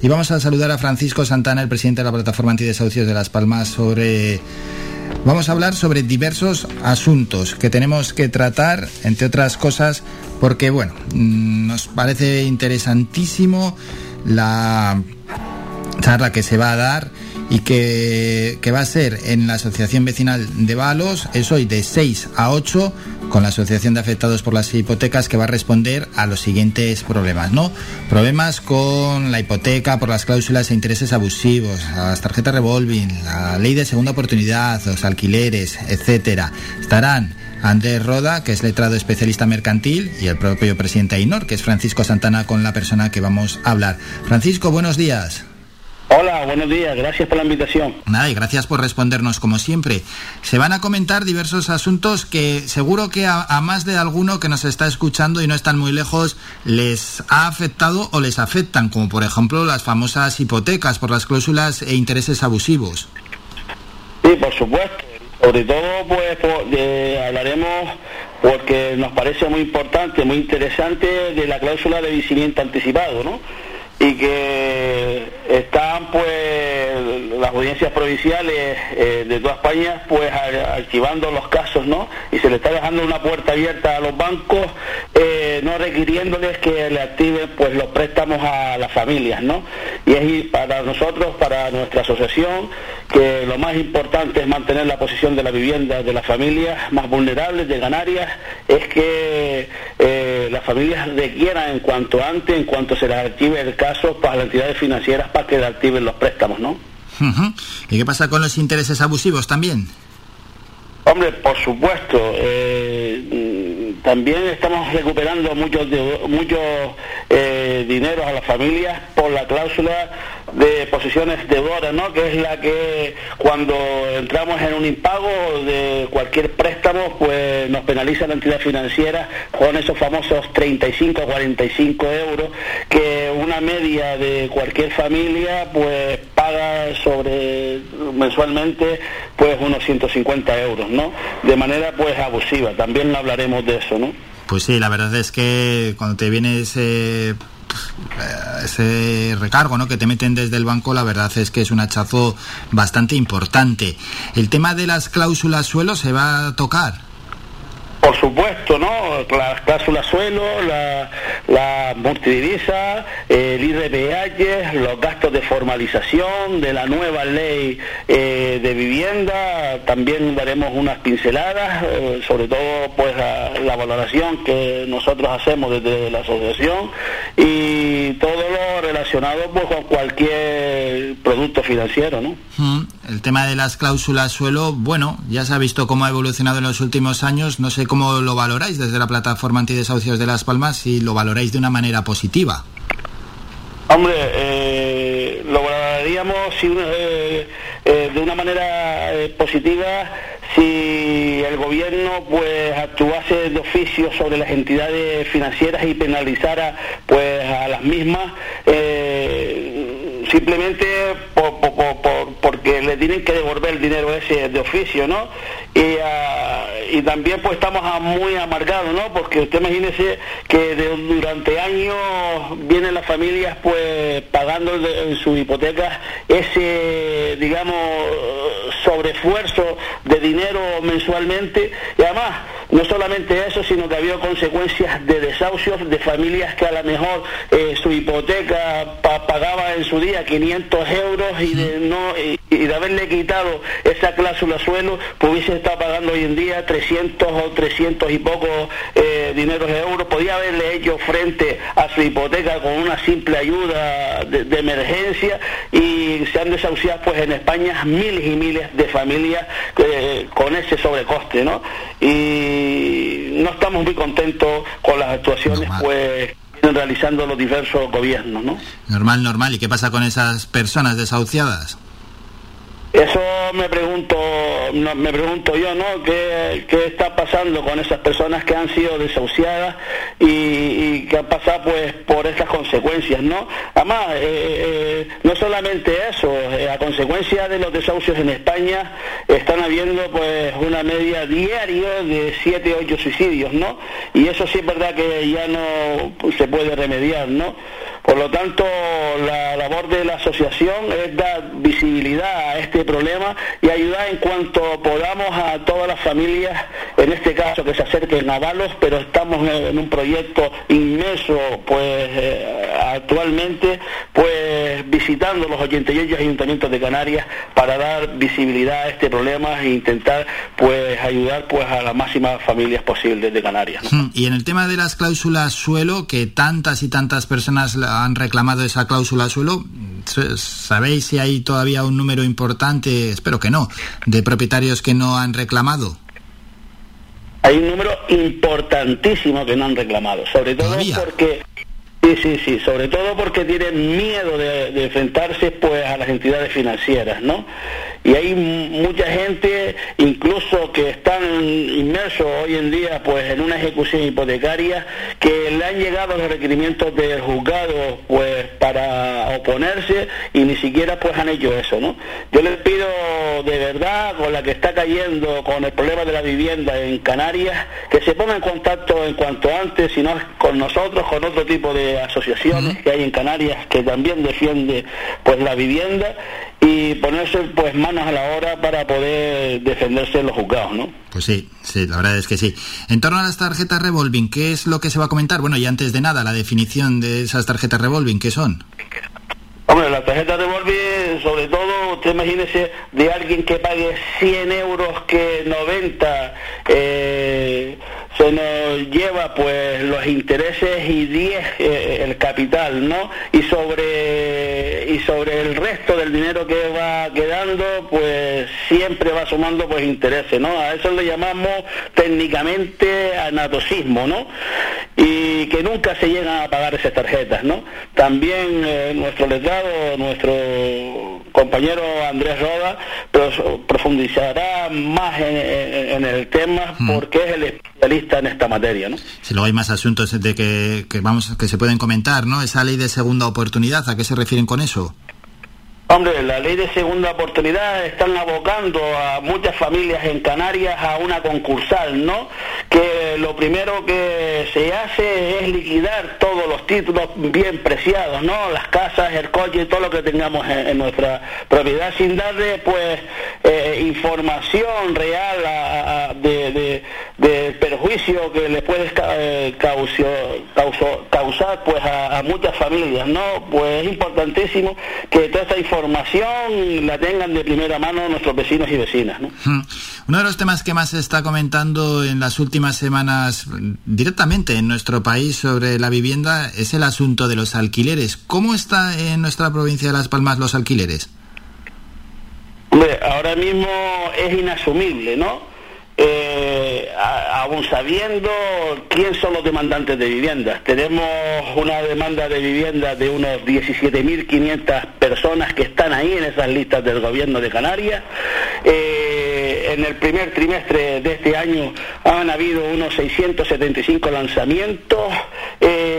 Y vamos a saludar a Francisco Santana, el presidente de la plataforma antidesahucios de Las Palmas, sobre... Vamos a hablar sobre diversos asuntos que tenemos que tratar, entre otras cosas, porque, bueno, mm, nos parece interesantísimo la charla que se va a dar y que, que, va a ser en la Asociación Vecinal de Balos, es hoy de 6 a 8, con la Asociación de Afectados por las Hipotecas, que va a responder a los siguientes problemas, ¿no? Problemas con la hipoteca por las cláusulas e intereses abusivos, las tarjetas revolving, la ley de segunda oportunidad, los alquileres, etcétera. Estarán Andrés Roda, que es letrado especialista mercantil, y el propio presidente AINOR, que es Francisco Santana, con la persona que vamos a hablar. Francisco, buenos días. Hola, buenos días, gracias por la invitación. Nada, y gracias por respondernos como siempre. Se van a comentar diversos asuntos que seguro que a, a, más de alguno que nos está escuchando y no están muy lejos les ha afectado o les afectan, como por ejemplo las famosas hipotecas por las cláusulas e intereses abusivos. Sí, por supuesto. Sobre todo, pues, por, de, hablaremos porque nos parece muy importante, muy interesante de la cláusula de vencimiento anticipado, ¿no? y que pues las audiencias provinciales eh, de toda España pues archivando los casos no y se le está dejando una puerta abierta a los bancos eh, no requiriéndoles que le activen pues los préstamos a las familias no y es para nosotros para nuestra asociación que lo más importante es mantener la posición de la vivienda de las familias más vulnerables de Canarias es que familias requieran en cuanto antes en cuanto se les active el caso para las entidades financieras para que activen los préstamos, ¿no? Uh -huh. ¿Y qué pasa con los intereses abusivos también? Hombre, por supuesto. Eh, también estamos recuperando muchos muchos eh, dineros a las familias por la cláusula de posiciones deudoras, ¿no? Que es la que cuando entramos en un impago de cualquier préstamo, pues nos penaliza la entidad financiera con esos famosos 35 o 45 euros que una media de cualquier familia, pues paga sobre mensualmente, pues unos 150 euros, ¿no? De manera pues abusiva. También hablaremos de eso, ¿no? Pues sí, la verdad es que cuando te viene ese ese recargo ¿no? que te meten desde el banco, la verdad es que es un hachazo bastante importante. ¿El tema de las cláusulas suelo se va a tocar? Por supuesto, ¿no? Las cláusulas suelo, la, la multidivisa, el IRPH, los gastos de formalización de la nueva ley eh, de vivienda, también daremos unas pinceladas, eh, sobre todo pues la, valoración que nosotros hacemos desde la asociación y todo lo relacionado pues con cualquier producto financiero, ¿no? Mm, el tema de las cláusulas suelo, bueno, ya se ha visto cómo ha evolucionado en los últimos años, no sé cómo lo valoráis desde la plataforma antidesahucios de Las Palmas, si lo valoráis de una manera positiva. Hombre, eh, lo valoraríamos eh, eh, de una manera positiva si el gobierno pues actuase de oficio sobre las entidades financieras y penalizara pues a las mismas simplemente por, por, por, porque le tienen que devolver el dinero ese de oficio, ¿no? Y, uh, y también pues estamos muy amargados, ¿no? Porque usted imagínese que de, durante años vienen las familias pues pagando en sus hipotecas ese, digamos, sobreesfuerzo de dinero mensualmente y además no solamente eso, sino que había consecuencias de desahucios de familias que a lo mejor eh, su hipoteca pa pagaba en su día 500 euros y de no y, y de haberle quitado esa cláusula suelo, pues hubiese estado pagando hoy en día 300 o 300 y pocos eh, dineros de euros, podía haberle hecho frente a su hipoteca con una simple ayuda de, de emergencia y se han desahuciado pues en España miles y miles de familias eh, con ese sobrecoste, ¿no? Y no estamos muy contentos con las actuaciones Normal. pues realizando los diversos gobiernos, ¿no? Normal, normal. ¿Y qué pasa con esas personas desahuciadas? Me pregunto, me pregunto yo, ¿no? ¿Qué, ¿Qué, está pasando con esas personas que han sido desahuciadas y, que han pasado pues por esas consecuencias, ¿no? Además, eh, eh, no solamente eso, eh, a consecuencia de los desahucios en España están habiendo pues una media diaria de 7, 8 suicidios, ¿no? Y eso sí es verdad que ya no se puede remediar, ¿no? Por lo tanto, la labor de la asociación es dar visibilidad a este problema y ayudar en cuanto podamos a todas las familias, en este caso que se acerquen a Valos, pero estamos en un proyecto inmenso, pues eh, actualmente, pues visitando los 88 ayuntamientos de Canarias para dar visibilidad a este problema e intentar pues ayudar pues a las máximas familias posibles de Canarias. Hmm, y en el tema de las cláusulas suelo, que tantas y tantas personas han reclamado esa cláusula suelo. ¿Sabéis si hay todavía un número importante, espero que no, de propietarios que no han reclamado? Hay un número importantísimo que no han reclamado, sobre todo porque Sí, sí, sí, sobre todo porque tienen miedo de, enfrentarse pues a las entidades financieras, ¿no? y hay mucha gente incluso que están inmersos hoy en día pues en una ejecución hipotecaria que le han llegado los requerimientos del juzgado pues para oponerse y ni siquiera pues han hecho eso no yo les pido de verdad con la que está cayendo con el problema de la vivienda en Canarias que se ponga en contacto en cuanto antes si no con nosotros con otro tipo de asociaciones que hay en Canarias que también defiende pues la vivienda y ponerse pues manos a la hora para poder defenderse en los juzgados, ¿no? Pues sí, sí, la verdad es que sí. En torno a las tarjetas revolving, ¿qué es lo que se va a comentar? Bueno, y antes de nada, la definición de esas tarjetas revolving, ¿qué son? Hombre, las tarjetas revolving, sobre todo, usted imagínese de alguien que pague 100 euros que 90 eh, se nos lleva pues los intereses y 10 eh, el capital, ¿no? Y sobre y sobre el resto del dinero que va quedando, pues siempre va sumando pues intereses, ¿no? A eso le llamamos técnicamente anatosismo, ¿no? Y que nunca se llegan a pagar esas tarjetas, ¿no? También eh, nuestro letrado, nuestro compañero Andrés Roda, profundizará más en, el tema mm. porque es el especialista en esta materia, ¿no? Si luego hay más asuntos de que, que, vamos que se pueden comentar, ¿no? Esa ley de segunda oportunidad, ¿a qué se refieren con eso? Hombre, la ley de segunda oportunidad están abocando a muchas familias en Canarias a una concursal, ¿no? Que lo primero que se hace es liquidar todos los títulos bien preciados, ¿no? Las casas, el coche todo lo que tengamos en, nuestra propiedad sin darle, pues, eh, información real de, perjuicio que le puede eh, causar, pues, a, a muchas familias, ¿no? Pues es importantísimo que toda esta información información la tengan de primera mano nuestros vecinos y vecinas. ¿no? Uno de los temas que más se está comentando en las últimas semanas directamente en nuestro país sobre la vivienda es el asunto de los alquileres. ¿Cómo está en nuestra provincia de Las Palmas los alquileres? ahora mismo es inasumible, ¿no? Eh, aún sabiendo quién son los demandantes de viviendas. Tenemos una demanda de vivienda de unos 17.500 personas que están ahí en esas listas del gobierno de Canarias. Eh, en el primer trimestre de este año han habido unos 675 lanzamientos. Eh,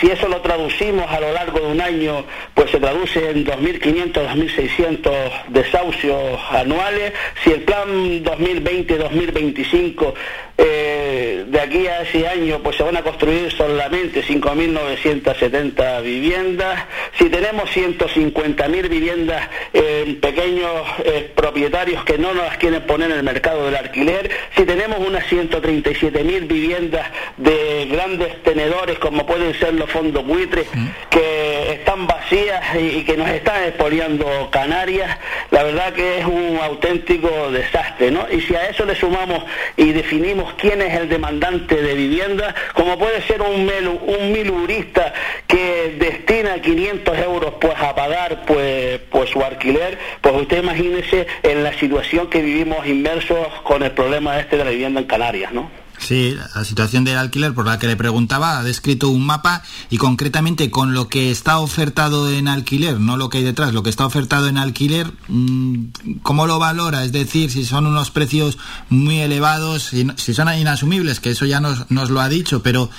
si eso lo traducimos a lo largo de un año, pues se traduce en 2.500, 2.600 desahucios anuales. Si el plan 2020-2025 eh, de aquí a ese año pues se van a construir solamente 5.970 viviendas. Si tenemos 150.000 viviendas en pequeños eh, propietarios que no nos las quieren poner en el mercado del alquiler, si tenemos unas 137.000 viviendas de grandes tenedores como pueden ser los fondos buitres que están vacías y, que nos están expoliando Canarias, la verdad que es un auténtico desastre, ¿no? Y si a eso le sumamos y definimos quién es el demandante de vivienda, como puede ser un, un milurista que destina 500 euros pues a pagar pues, pues su alquiler, pues usted imagínese en la situación que vivimos inmersos con el problema este de la vivienda en Canarias, ¿no? Sí, la situación del alquiler por la que le preguntaba ha descrito un mapa y concretamente con lo que está ofertado en alquiler, no lo que hay detrás, lo que está ofertado en alquiler, mm, ¿cómo lo valora? Es decir, si son unos precios muy elevados, si son inasumibles, que eso ya nos, nos lo ha dicho, pero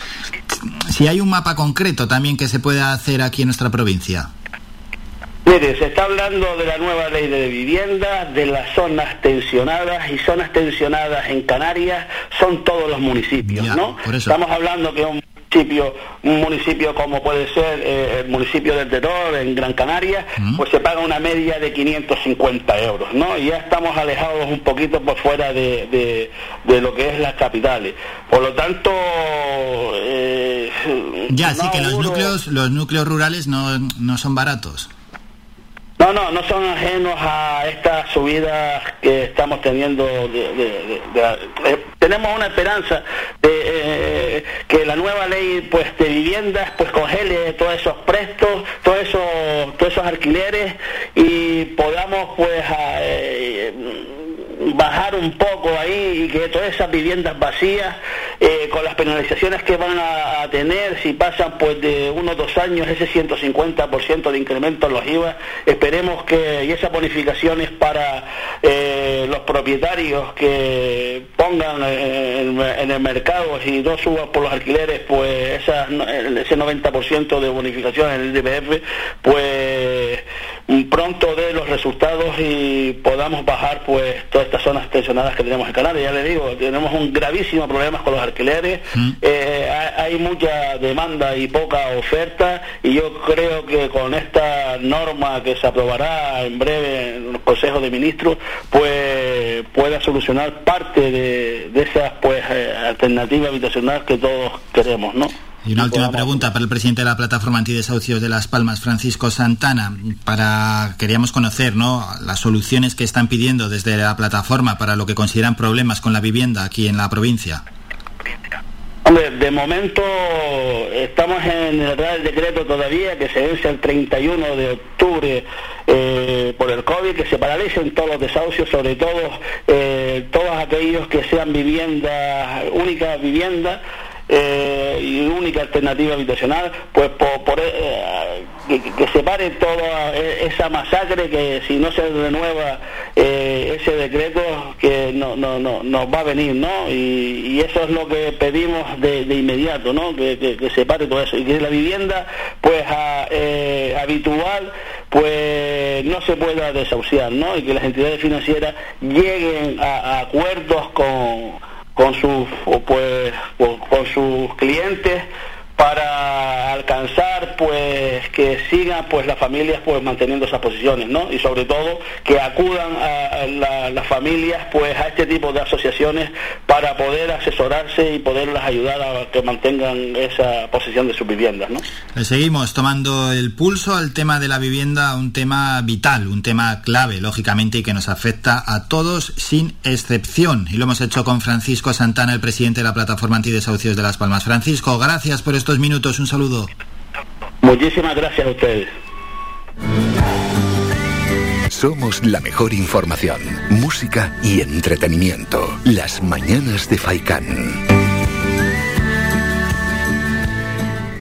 si hay un mapa concreto también que se pueda hacer aquí en nuestra provincia. Mire, se está hablando de la nueva ley de vivienda, de las zonas tensionadas y zonas tensionadas en Canarias son todos los municipios, ¿no? Estamos hablando que un municipio, un municipio como puede ser eh, el municipio del Terror en Gran Canaria, pues se paga una media de 550 euros, ¿no? Y ya estamos alejados un poquito por fuera de, de, lo que es las capitales. Por lo tanto, eh, ya, sí que los núcleos, los núcleos rurales no, no son baratos. No, no, no son ajenos a estas subidas que estamos teniendo. De, eh, tenemos una esperanza de eh, que la nueva ley pues de viviendas pues congele todos esos prestos, todos esos, todos esos alquileres y podamos pues eh, bajar un poco ahí y que todas esas viviendas vacías, eh, con las penalizaciones que van a, tener, si pasan pues de unos dos años ese 150% de incremento en los IVA, esperemos que, y esas bonificaciones para eh, los propietarios que pongan en, el mercado y no suban por los alquileres, pues ese 90% de bonificación en el IPF, pues pronto de los resultados y podamos bajar pues todas estas zonas tensionadas que tenemos en Canarias. Ya le digo, tenemos un gravísimo problema con los alquileres, mm. eh, hay mucha demanda y poca oferta y yo creo que con esta norma que se aprobará en breve en los consejos de ministros, pues pueda solucionar parte de, de esas pues eh, alternativas habitacionales que todos queremos, ¿no? Y una última pregunta para el presidente de la plataforma antidesahucios de Las Palmas, Francisco Santana. Para queríamos conocer, ¿no? Las soluciones que están pidiendo desde la plataforma para lo que consideran problemas con la vivienda aquí en la provincia. De momento estamos en el Real Decreto todavía que se vence el 31 de octubre eh, por el COVID, que se paralicen todos los desahucios, sobre todo eh, todos aquellos que sean viviendas, únicas viviendas eh, y única alternativa habitacional, pues por, eh, que, se pare toda esa masacre que si no se renueva eh, ese decreto que no, no, no, nos va a venir, ¿no? Y, eso es lo que pedimos de, inmediato, ¿no? Que, se pare todo eso y que la vivienda, pues habitual, pues no se pueda desahuciar, ¿no? Y que las entidades financieras lleguen a acuerdos con con sus pues con sus clientes para alcanzar que sigan pues las familias pues manteniendo esas posiciones no y sobre todo que acudan a, las familias pues a este tipo de asociaciones para poder asesorarse y poderlas ayudar a que mantengan esa posición de sus viviendas no seguimos tomando el pulso al tema de la vivienda un tema vital un tema clave lógicamente y que nos afecta a todos sin excepción y lo hemos hecho con Francisco Santana el presidente de la plataforma antidesahucios de Las Palmas Francisco gracias por esto minutos. Un saludo. Muchísimas gracias a ustedes. Somos la mejor información, música y entretenimiento. Las mañanas de Faikán.